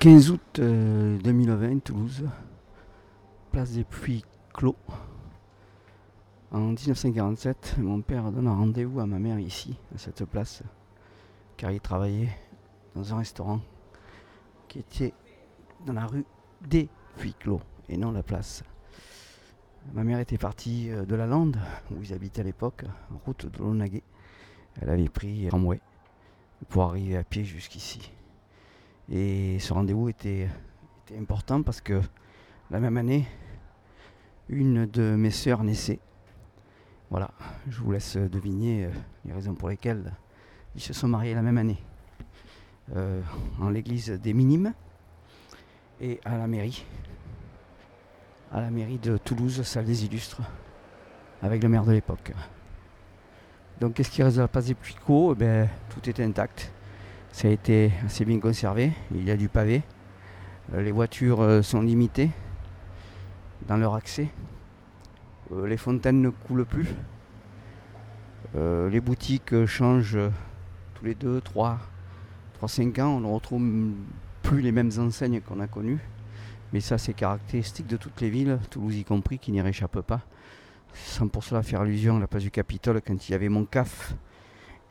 15 août 2020, euh, Toulouse, place des Puits Clos. En 1947, mon père donne un rendez-vous à ma mère ici, à cette place, car il travaillait dans un restaurant qui était dans la rue des Puits Clos et non la place. Ma mère était partie euh, de la Lande, où ils habitaient à l'époque, route de Lonaguet. Elle avait pris tramway pour arriver à pied jusqu'ici. Et ce rendez-vous était, important parce que la même année, une de mes sœurs naissait. Voilà, je vous laisse deviner euh, les raisons pour lesquelles ils se sont mariés la même année. Euh, en l'église des Minimes et à la mairie. À la mairie de Toulouse, salle des illustres, avec le maire de l'époque. Donc qu'est-ce qui reste de la place des Puicots? Eh ben, Tout était intact. Ça a été assez bien conservé. Il y a du pavé. Euh, les voitures euh, sont limitées dans leur accès. Euh, les fontaines ne coulent plus. les boutiques changent tous les 2, 3, 3, 5 ans. On ne retrouve plus les mêmes enseignes qu'on a connues. Mais ça, c'est caractéristique de toutes les villes, Toulouse y compris, qui n'y réchappe pas sans pour cela faire allusion à la place du Capitole quand il y avait mon CAF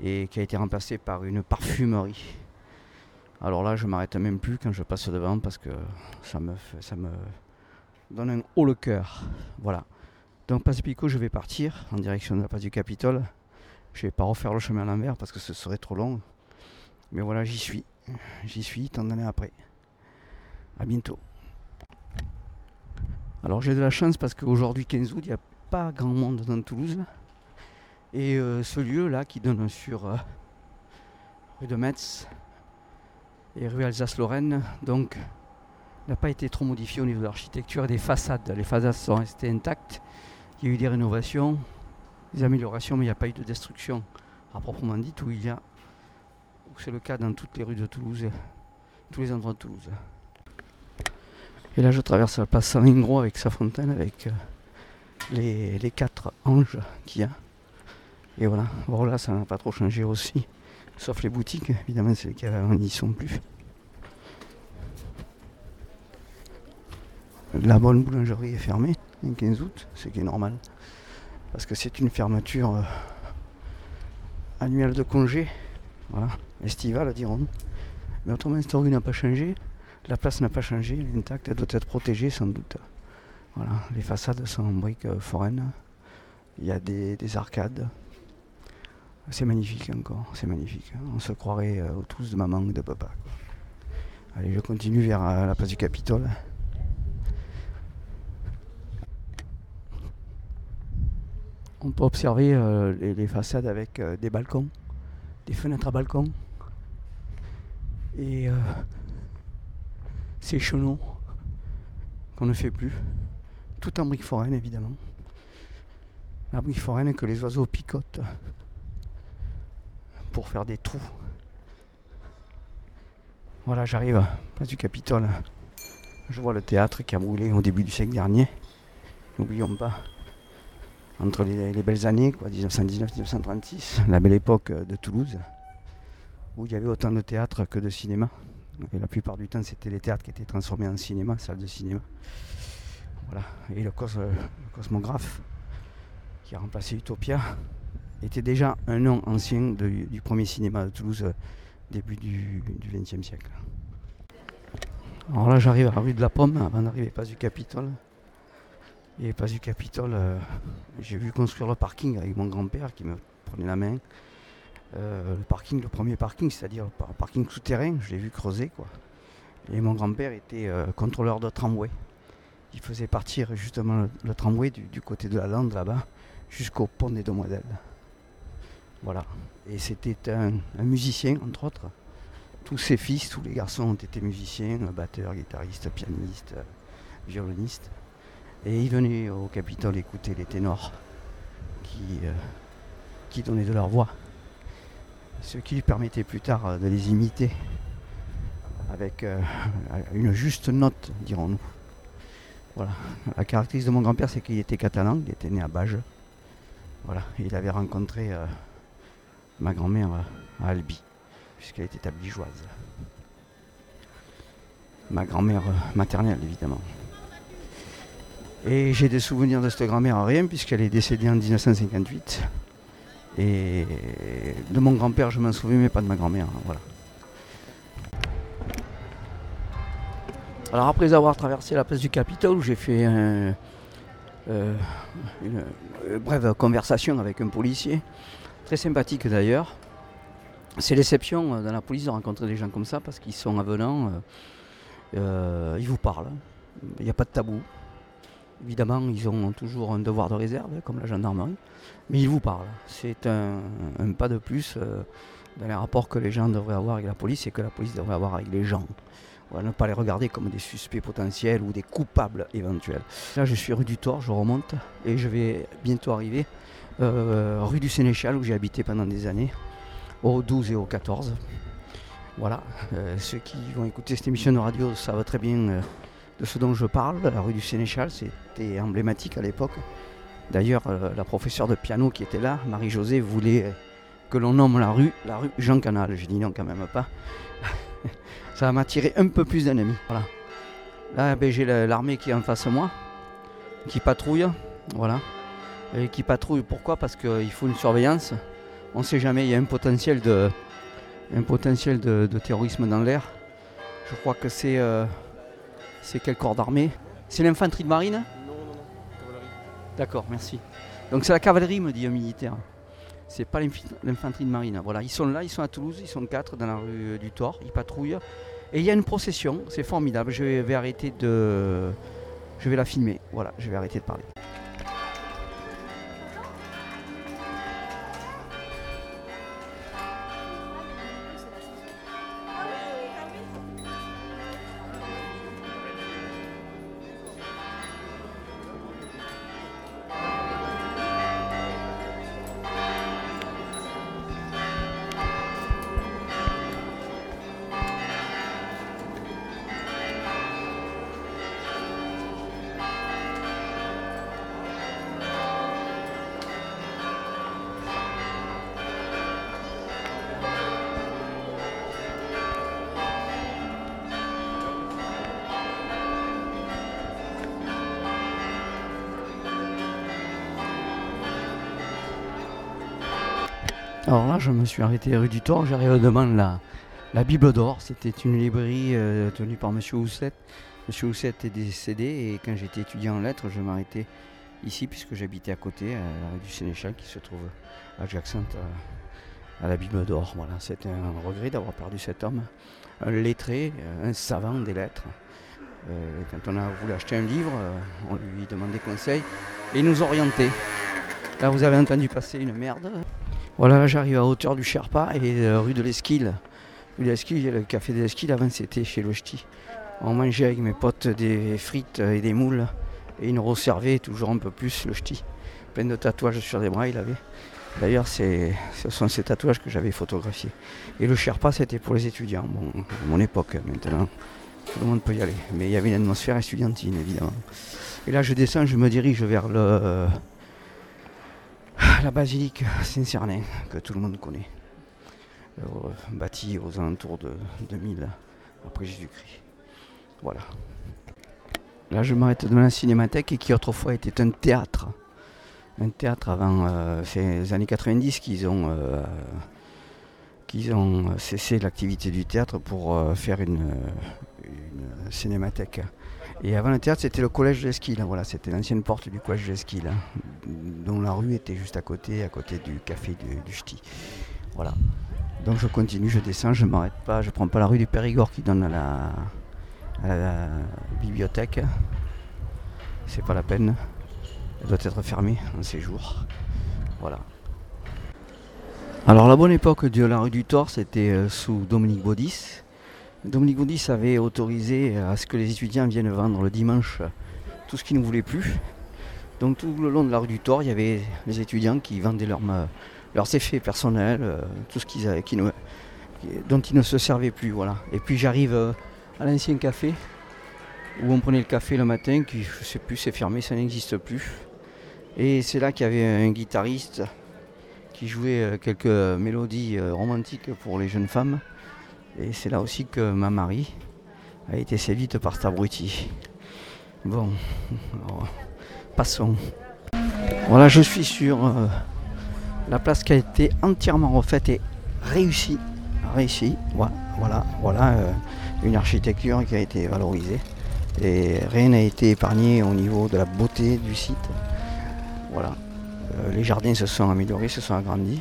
et qui a été remplacé par une parfumerie. Alors là, je m'arrête même plus quand je passe devant parce que ça me, ça me donne un haut le cœur. Voilà. Donc, Place Pico, je vais partir en direction de la place du Capitole. Je vais pas refaire le chemin à l'envers parce que ce serait trop long. Mais voilà, j'y suis. J'y suis tant d'années après. A bientôt. Alors j'ai de la chance parce qu'aujourd'hui 15 août, il y a pas grand monde dans Toulouse. Et euh, ce lieu-là qui donne sur euh, rue de Metz et rue Alsace-Lorraine, donc n'a pas été trop modifié au niveau de l'architecture et des façades. Les façades sont restées intactes. Il y a eu des rénovations, des améliorations, mais il n'y a pas eu de destruction à proprement dit, où il y a, c'est le cas dans toutes les rues de Toulouse, tous les endroits de Toulouse. Et là, je traverse la place Saint-Lingro avec sa fontaine, avec euh, les, quatre anges qu'il y a. Et voilà, voilà, ça n'a pas trop changé aussi. Sauf les boutiques, évidemment, c'est lesquelles n'y sont plus. La bonne boulangerie est fermée le 15 août, ce qui est normal. Parce que c'est une fermeture euh, annuelle de congé. Voilà, estivale dirons-nous. Mais autrement, rue n'a pas changé. La place n'a pas changé, elle est intacte, elle doit être protégée sans doute. Voilà, les façades sont en briques euh, foraines. Il y a des, arcades. C'est magnifique encore, c'est magnifique. On se croirait euh, tous de maman ou de papa. Allez, je continue vers euh, la place du Capitole. On peut observer les, façades avec des balcons, des fenêtres à balcons. Et ces chenaux qu'on ne fait plus tout en briques foraines évidemment. La brique foraine que les oiseaux picotent pour faire des trous. Voilà, j'arrive, place du Capitole. Je vois le théâtre qui a brûlé au début du siècle dernier. N'oublions pas, entre les, belles années, quoi, 1919-1936, la belle époque de Toulouse, où il y avait autant de théâtre que de cinéma. La plupart du temps, c'était les théâtres qui étaient transformés en cinéma, salles de cinéma. Voilà. Et le, cosmographe qui a remplacé Utopia était déjà un nom ancien du premier cinéma de Toulouse, euh, début du XXe siècle. Alors là, j'arrive à la rue de la Pomme avant d'arriver pas du Capitole. Et pas du Capitole, euh, j'ai vu construire le parking avec mon grand-père qui me prenait la main. Euh, le parking, le premier parking, c'est-à-dire le parking souterrain, je l'ai vu creuser quoi. Et mon grand-père était contrôleur de tramway il faisait partir justement le, tramway du, côté de la lande là-bas jusqu'au pont des Demoiselles. Voilà. Et c'était un, musicien, entre autres. Tous ses fils, tous les garçons ont été musiciens, batteurs, guitaristes, pianistes, violonistes. Et il venait au Capitole écouter les ténors qui, euh, donnaient de leur voix. Ce qui lui permettait plus tard de les imiter avec euh, une juste note, dirons-nous. Voilà. La caractéristique de mon grand-père, c'est qu'il était catalan, il était né à Bages. Voilà. il avait rencontré euh, ma grand-mère euh, à Albi, puisqu'elle était abligeoise. ma grand-mère maternelle évidemment. Et j'ai des souvenirs de cette grand-mère à rien puisqu'elle est décédée en 1958. Et de mon grand-père je m'en souviens mais pas de ma grand-mère. Hein. Alors après avoir traversé la place du Capitole j'ai fait euh, une, brève conversation avec un policier, très sympathique d'ailleurs. C'est l'exception dans la police de rencontrer des gens comme ça parce qu'ils sont avenants, euh, euh, ils vous parlent, il n'y a pas de tabou. Évidemment, ils ont toujours un devoir de réserve, comme la gendarmerie, mais ils vous parlent. C'est un, pas de plus euh, dans les rapports que les gens devraient avoir avec la police et que la police devrait avoir avec les gens. Va ne pas les regarder comme des suspects potentiels ou des coupables éventuels. Là, je suis rue du Thor, je remonte et je vais bientôt arriver euh, rue du Sénéchal où j'ai habité pendant des années, au 12 et au 14. Voilà, euh, ceux qui vont écouter cette émission de radio savent très bien de ce dont je parle. La rue du Sénéchal, c'était emblématique à l'époque. D'ailleurs, euh, la professeure de piano qui était là, Marie-Josée, voulait que l'on nomme la rue la rue Jean Canal. J'ai dit non, quand même pas. Ça m'a attiré un peu plus d'ennemis. Voilà. Là, ben, j'ai l'armée qui est en face de moi, qui patrouille. Voilà. Et qui patrouille, pourquoi? Parce qu'il faut une surveillance. On ne sait jamais, il y a un potentiel de, un potentiel de, terrorisme dans l'air. Je crois que c'est euh, quel corps d'armée? C'est l'infanterie de marine? Non, non, non, cavalerie. D'accord, merci. Donc c'est la cavalerie, me dit un militaire. C'est pas l'infanterie de marine. Voilà, ils sont là, ils sont à Toulouse, ils sont quatre dans la rue du Thor, ils patrouillent. Et il y a une procession, c'est formidable. Je vais arrêter de. Je vais la filmer. Voilà, je vais arrêter de parler. Alors là, je me suis arrêté rue du Thor, j'arrive devant la, la Bible d'Or. C'était une librairie euh, tenue par M. Housset. M. Housset est décédé et quand j'étais étudiant en lettres, je m'arrêtais ici puisque j'habitais à côté, à la rue du Sénéchal qui se trouve adjacente à, la Bible d'Or. Voilà, c'était un regret d'avoir perdu cet homme. Un lettré, un savant des lettres. Euh, quand on a voulu acheter un livre, euh, on lui demandait conseil et il nous orientait. Là, vous avez entendu passer une merde. Voilà, j'arrive à hauteur du Sherpa et euh, rue de l'Esquile. Rue de l'Esquile, le café de l'Esquile, avant c'était chez le Ch'ti. On mangeait avec mes potes des frites et des moules et ils nous resservaient toujours un peu plus le Ch'ti. Plein de tatouages sur les bras, il avait. D'ailleurs, ce sont ces tatouages que j'avais photographiés. Et le Sherpa, c'était pour les étudiants. Bon, mon époque, maintenant, tout le monde peut y aller. Mais il y avait une atmosphère estudiantine, évidemment. Et là, je descends, je me dirige vers le la basilique Saint-Cernin, que tout le monde connaît, euh, bâtie aux alentours de 2000 après Jésus-Christ. Voilà. Là, je m'arrête devant la cinémathèque qui autrefois était un théâtre. Un théâtre avant euh, ces années 90 qu'ils ont, euh, qu'ils ont cessé l'activité du théâtre pour faire une, une cinémathèque. Et avant le théâtre, c'était le collège de l'Esquile. Voilà, c'était l'ancienne porte du collège de hein, dont la rue était juste à côté, à côté du café du, Ch'ti. Voilà. Donc je continue, je descends, je m'arrête pas, je prends pas la rue du Périgord qui donne à la, à la bibliothèque. C'est pas la peine. Elle doit être fermée en ces jours. Voilà. Alors la bonne époque de la rue du Thor, c'était euh, sous Dominique Baudis. Dominique Baudis avait autorisé à ce que les étudiants viennent vendre le dimanche tout ce qu'ils ne voulaient plus. Donc tout le long de la rue du Thor, il y avait les étudiants qui vendaient leurs effets personnels, euh, tout ce qu'ils qui dont ils ne se servaient plus. Voilà. Et puis j'arrive euh, à l'ancien café où on prenait le café le matin, qui je ne sais plus, c'est fermé, ça n'existe plus. Et c'est là qu'il y avait un guitariste qui jouait euh, quelques mélodies romantiques pour les jeunes femmes. Et c'est là aussi que ma Marie, a été séduite par cet abruti. Bon, passons. Voilà, je suis sur euh, la place qui a été entièrement refaite et réussie. Réussie, voilà, voilà, voilà euh, une architecture qui a été valorisée. Et rien n'a été épargné au niveau de la beauté du site. Voilà. Euh, les jardins se sont améliorés, se sont agrandis.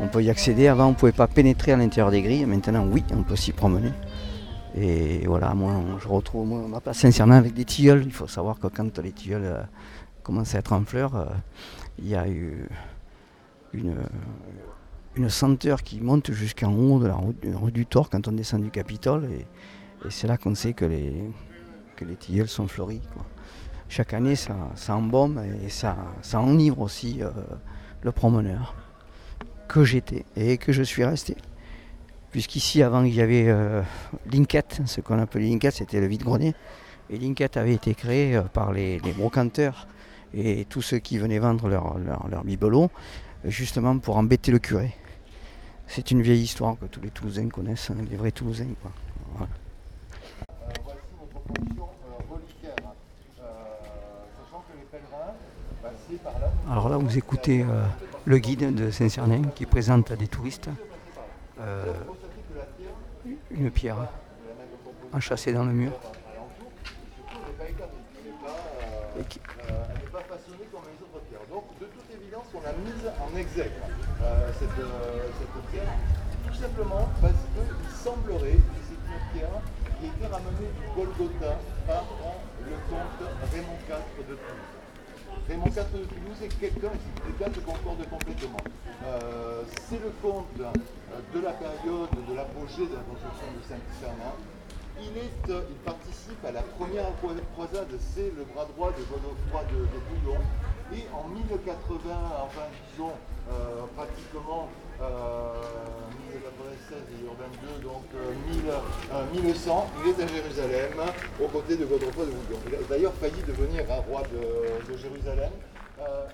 On peut y accéder. Avant, on ne pouvait pas pénétrer à l'intérieur des grilles. Maintenant, oui, on peut s'y promener. Et voilà, moi, je retrouve ma place sincèrement avec des tilleuls. Il faut savoir que quand les tilleuls euh, commencent à être en fleurs, euh, il y a eu une, une senteur qui monte jusqu'en haut de la rue, du Thor quand on descend du Capitole. Et, c'est là qu'on sait que les, que les tilleuls sont fleuris. Chaque année, ça, embaume et ça, ça enivre aussi euh, le promeneur que j'étais et que je suis resté. Puisqu'ici, avant, il y avait euh, Linkette, ce qu'on appelait Linkette, c'était le vide-grenier. Et Linkette avait été créé euh, par les, brocanteurs et tous ceux qui venaient vendre leurs leur, leur bibelots, justement pour embêter le curé. C'est une vieille histoire que tous les Toulousains connaissent, hein, les vrais Toulousains. Voilà. voici notre fonction euh, reliquaire. Euh, sachant que les pèlerins passaient par là. Alors là, vous écoutez euh, le guide de Saint-Cernin qui présente à des touristes euh, une pierre enchâssée dans le mur. Et qui- elle n'est pas façonnée comme les autres pierres. Donc, de toute évidence, on a mise en exègue euh, cette, cette pierre, tout simplement parce qu'il semblerait que c'est une pierre qui a été ramenée du Golgotha par le comte Raymond IV de Toulouse. Raymond IV de Toulouse est quelqu'un, et ces dates concordent complètement. Euh, c'est le comte euh, de la période de l'apogée de la construction de Saint-Fernand. Il, est, euh, il participe à la première croi- croisade, c'est le bras droit de Godefroy de, de Bouillon. Et en 1080, enfin disons pratiquement euh, 1096 et Urbain II, donc euh, 1000, euh, 1100, il est à Jérusalem aux côtés de Godefroy de Bouillon. Il a d'ailleurs failli devenir un roi de, de Jérusalem. Euh,